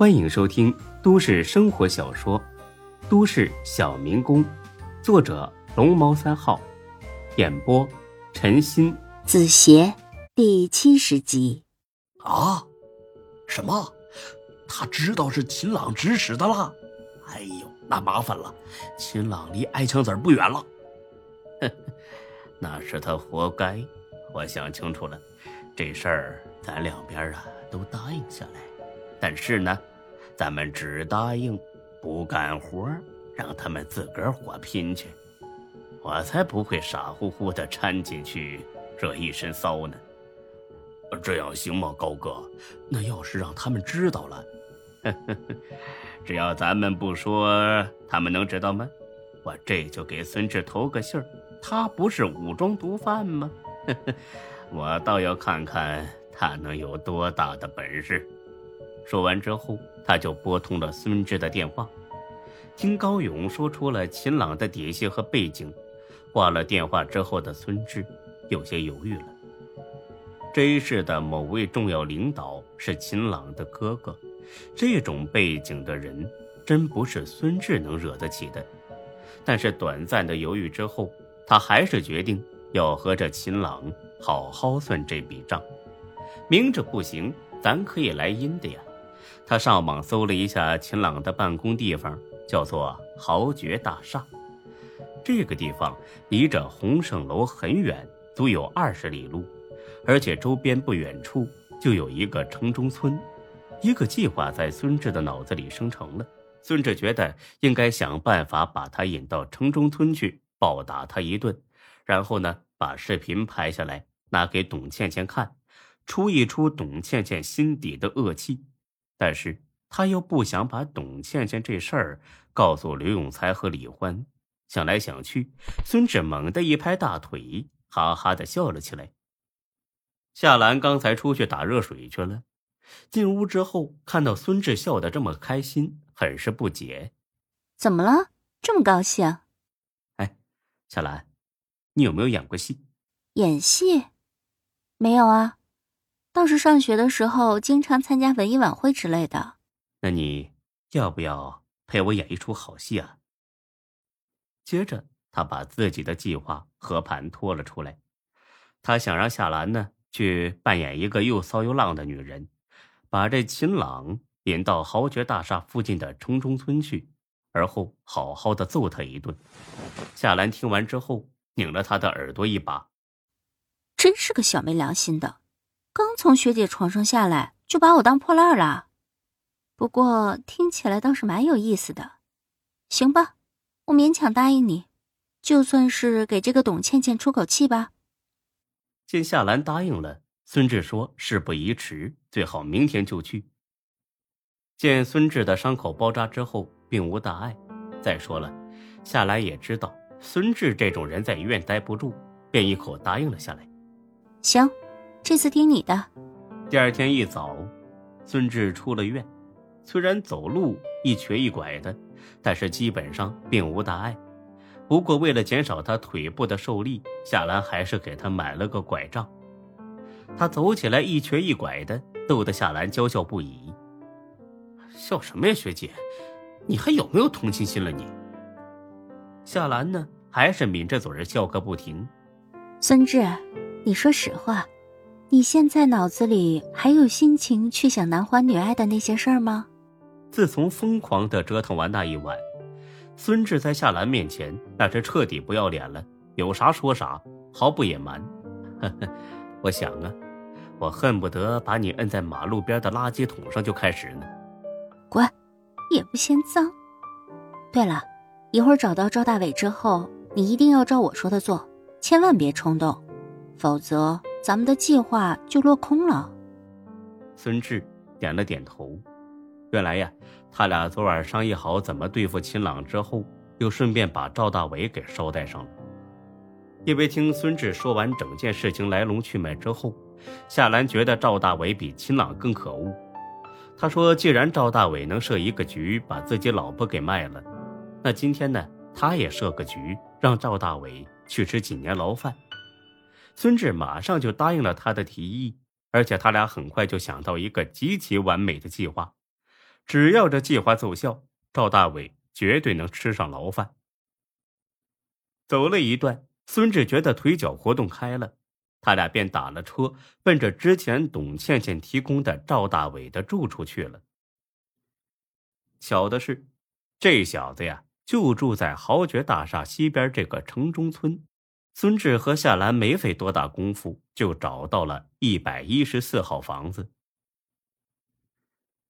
欢迎收听都市生活小说《都市小民工》，作者龙猫三号，演播陈鑫、子邪，第七十集。啊？什么？他知道是秦朗指使的啦？哎呦，那麻烦了！秦朗离挨枪子不远了。那是他活该。我想清楚了，这事儿咱两边啊都答应下来。但是呢，咱们只答应不干活，让他们自个儿火拼去。我才不会傻乎乎的掺进去惹一身骚呢。这样行吗，高哥？那要是让他们知道了，只要咱们不说，他们能知道吗？我这就给孙志投个信儿，他不是武装毒贩吗？我倒要看看他能有多大的本事。说完之后，他就拨通了孙志的电话。听高勇说出了秦朗的底细和背景，挂了电话之后的孙志有些犹豫了。这市的某位重要领导是秦朗的哥哥，这种背景的人真不是孙志能惹得起的。但是短暂的犹豫之后，他还是决定要和这秦朗好好算这笔账。明着不行，咱可以来阴的呀。他上网搜了一下秦朗的办公地方，叫做豪爵大厦。这个地方离着洪盛楼很远，足有二十里路。而且周边不远处就有一个城中村，一个计划在孙志的脑子里生成了。孙志觉得应该想办法把他引到城中村去暴打他一顿，然后呢把视频拍下来拿给董倩倩看，出一出董倩倩心底的恶气。但是他又不想把董倩倩这事儿告诉刘永才和李欢。想来想去，孙志猛地一拍大腿，哈哈的笑了起来。夏兰刚才出去打热水去了，进屋之后看到孙志笑得这么开心，很是不解。怎么了？这么高兴？哎，夏兰，你有没有演过戏？演戏？没有啊，倒是上学的时候经常参加文艺晚会之类的。那你要不要陪我演一出好戏啊？接着，他把自己的计划和盘托了出来，他想让夏兰呢。去扮演一个又骚又浪的女人，把这秦朗引到豪爵大厦附近的城中村去，而后好好的揍他一顿。夏兰听完之后，拧了他的耳朵一把：“真是个小没良心的，刚从学姐床上下来就把我当破烂了。不过听起来倒是蛮有意思的。行吧，我勉强答应你，就算是给这个董倩倩出口气吧。”见夏兰答应了，孙志说：“事不宜迟，最好明天就去。”见孙志的伤口包扎之后，并无大碍。再说了，夏兰也知道孙志这种人在医院待不住，便一口答应了下来。行，这次听你的。第二天一早，孙志出了院，虽然走路一瘸一拐的，但是基本上并无大碍。不过，为了减少他腿部的受力，夏兰还是给他买了个拐杖。他走起来一瘸一拐的，逗得夏兰娇笑不已。笑什么呀，学姐？你还有没有同情心了？你？夏兰呢，还是抿着嘴笑个不停。孙志，你说实话，你现在脑子里还有心情去想男欢女爱的那些事儿吗？自从疯狂的折腾完那一晚。孙志在夏兰面前那是彻底不要脸了，有啥说啥，毫不隐瞒。呵呵，我想啊，我恨不得把你摁在马路边的垃圾桶上就开始呢。滚，也不嫌脏。对了，一会儿找到赵大伟之后，你一定要照我说的做，千万别冲动，否则咱们的计划就落空了。孙志点了点头。原来呀，他俩昨晚商议好怎么对付秦朗之后，又顺便把赵大伟给捎带上了。因为听孙志说完整件事情来龙去脉之后，夏兰觉得赵大伟比秦朗更可恶。他说：“既然赵大伟能设一个局把自己老婆给卖了，那今天呢，他也设个局让赵大伟去吃几年牢饭。”孙志马上就答应了他的提议，而且他俩很快就想到一个极其完美的计划。只要这计划奏效，赵大伟绝对能吃上牢饭。走了一段，孙志觉得腿脚活动开了，他俩便打了车，奔着之前董倩倩提供的赵大伟的住处去了。巧的是，这小子呀，就住在豪爵大厦西边这个城中村。孙志和夏兰没费多大功夫，就找到了一百一十四号房子。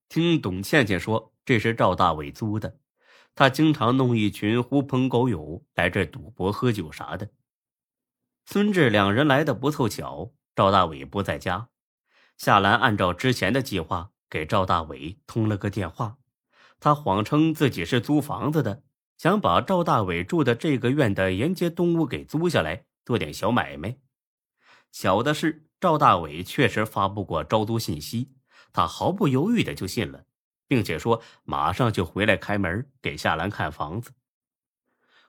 听董倩倩说，这是赵大伟租的，他经常弄一群狐朋狗友来这赌博、喝酒啥的。孙志两人来的不凑巧，赵大伟不在家。夏兰按照之前的计划给赵大伟通了个电话，他谎称自己是租房子的。想把赵大伟住的这个院的沿街东屋给租下来，做点小买卖。巧的是，赵大伟确实发布过招租信息，他毫不犹豫的就信了，并且说马上就回来开门给夏兰看房子。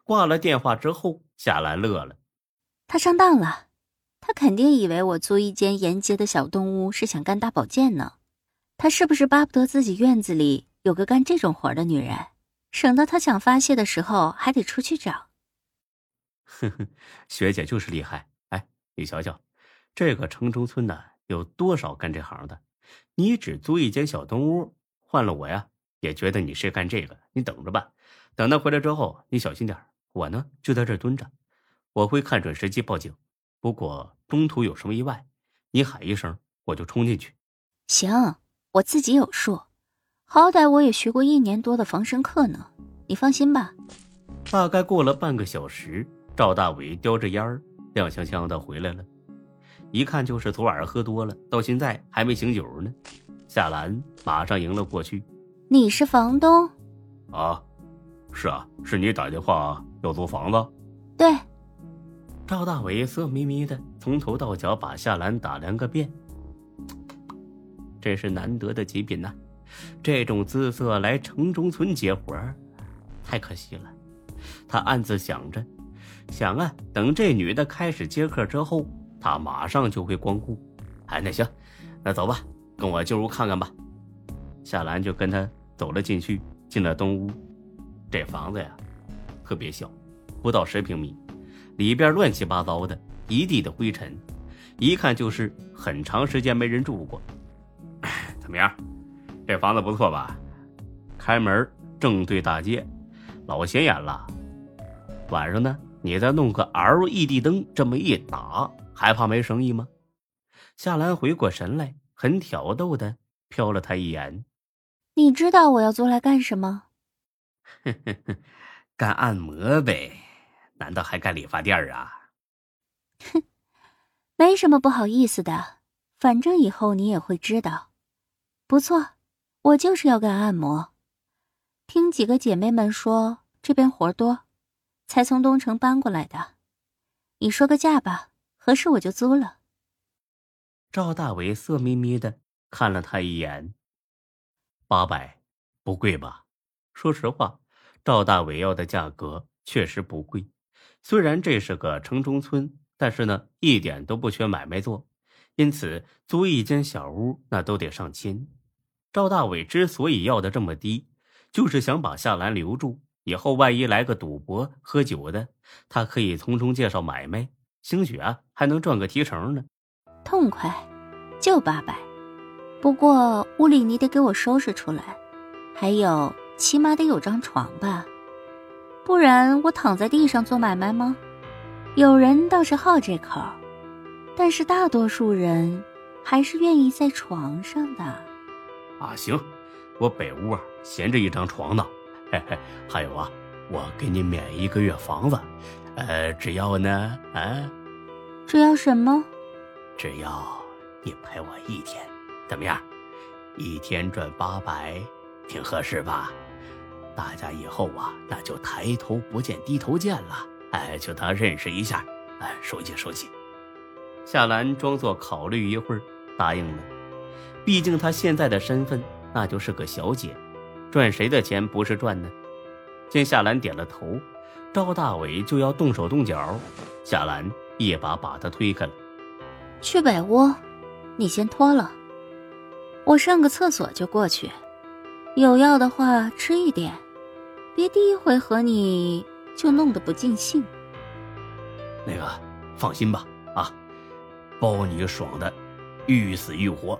挂了电话之后，夏兰乐了，他上当了，他肯定以为我租一间沿街的小东屋是想干大保健呢。他是不是巴不得自己院子里有个干这种活的女人？省得他想发泄的时候还得出去找。哼哼，学姐就是厉害。哎，你瞧瞧，这个城中村呢，有多少干这行的？你只租一间小东屋，换了我呀，也觉得你是干这个。你等着吧，等他回来之后，你小心点我呢，就在这蹲着，我会看准时机报警。不过中途有什么意外，你喊一声，我就冲进去。行，我自己有数。好歹我也学过一年多的防身课呢，你放心吧。大概过了半个小时，赵大伟叼着烟儿，踉跄跄的回来了，一看就是昨晚上喝多了，到现在还没醒酒呢。夏兰马上迎了过去：“你是房东？”“啊，是啊，是你打电话要租房子？”“对。”赵大伟色眯眯的从头到脚把夏兰打量个遍，这是难得的极品呐。这种姿色来城中村接活儿太可惜了。他暗自想着，想啊，等这女的开始接客之后，他马上就会光顾。哎，那行，那走吧，跟我进屋看看吧。夏兰就跟他走了进去，进了东屋。这房子呀，特别小，不到十平米，里边乱七八糟的，一地的灰尘，一看就是很长时间没人住过。怎么样？这房子不错吧？开门正对大街，老显眼了。晚上呢，你再弄个 LED 灯，这么一打，还怕没生意吗？夏兰回过神来，很挑逗的瞟了他一眼。你知道我要租来干什么？干按摩呗，难道还干理发店啊？哼，没什么不好意思的，反正以后你也会知道。不错。我就是要干按摩，听几个姐妹们说这边活多，才从东城搬过来的。你说个价吧，合适我就租了。赵大伟色眯眯的看了他一眼，八百，不贵吧？说实话，赵大伟要的价格确实不贵。虽然这是个城中村，但是呢，一点都不缺买卖做，因此租一间小屋那都得上千。赵大伟之所以要的这么低，就是想把夏兰留住，以后万一来个赌博、喝酒的，他可以从中介绍买卖，兴许啊还能赚个提成呢。痛快，就八百，不过屋里你得给我收拾出来，还有起码得有张床吧，不然我躺在地上做买卖吗？有人倒是好这口，但是大多数人还是愿意在床上的。啊，行，我北屋啊闲着一张床呢，嘿嘿，还有啊，我给你免一个月房子，呃，只要呢，啊，只要什么？只要你陪我一天，怎么样？一天赚八百，挺合适吧？大家以后啊，那就抬头不见低头见了，哎，就当认识一下，哎，熟悉熟悉。夏兰装作考虑一会儿，答应了。毕竟她现在的身份，那就是个小姐，赚谁的钱不是赚呢？见夏兰点了头，赵大伟就要动手动脚，夏兰一把把他推开了。去北屋，你先脱了，我上个厕所就过去。有药的话吃一点，别第一回和你就弄得不尽兴。那个，放心吧，啊，包你爽的，欲死欲活。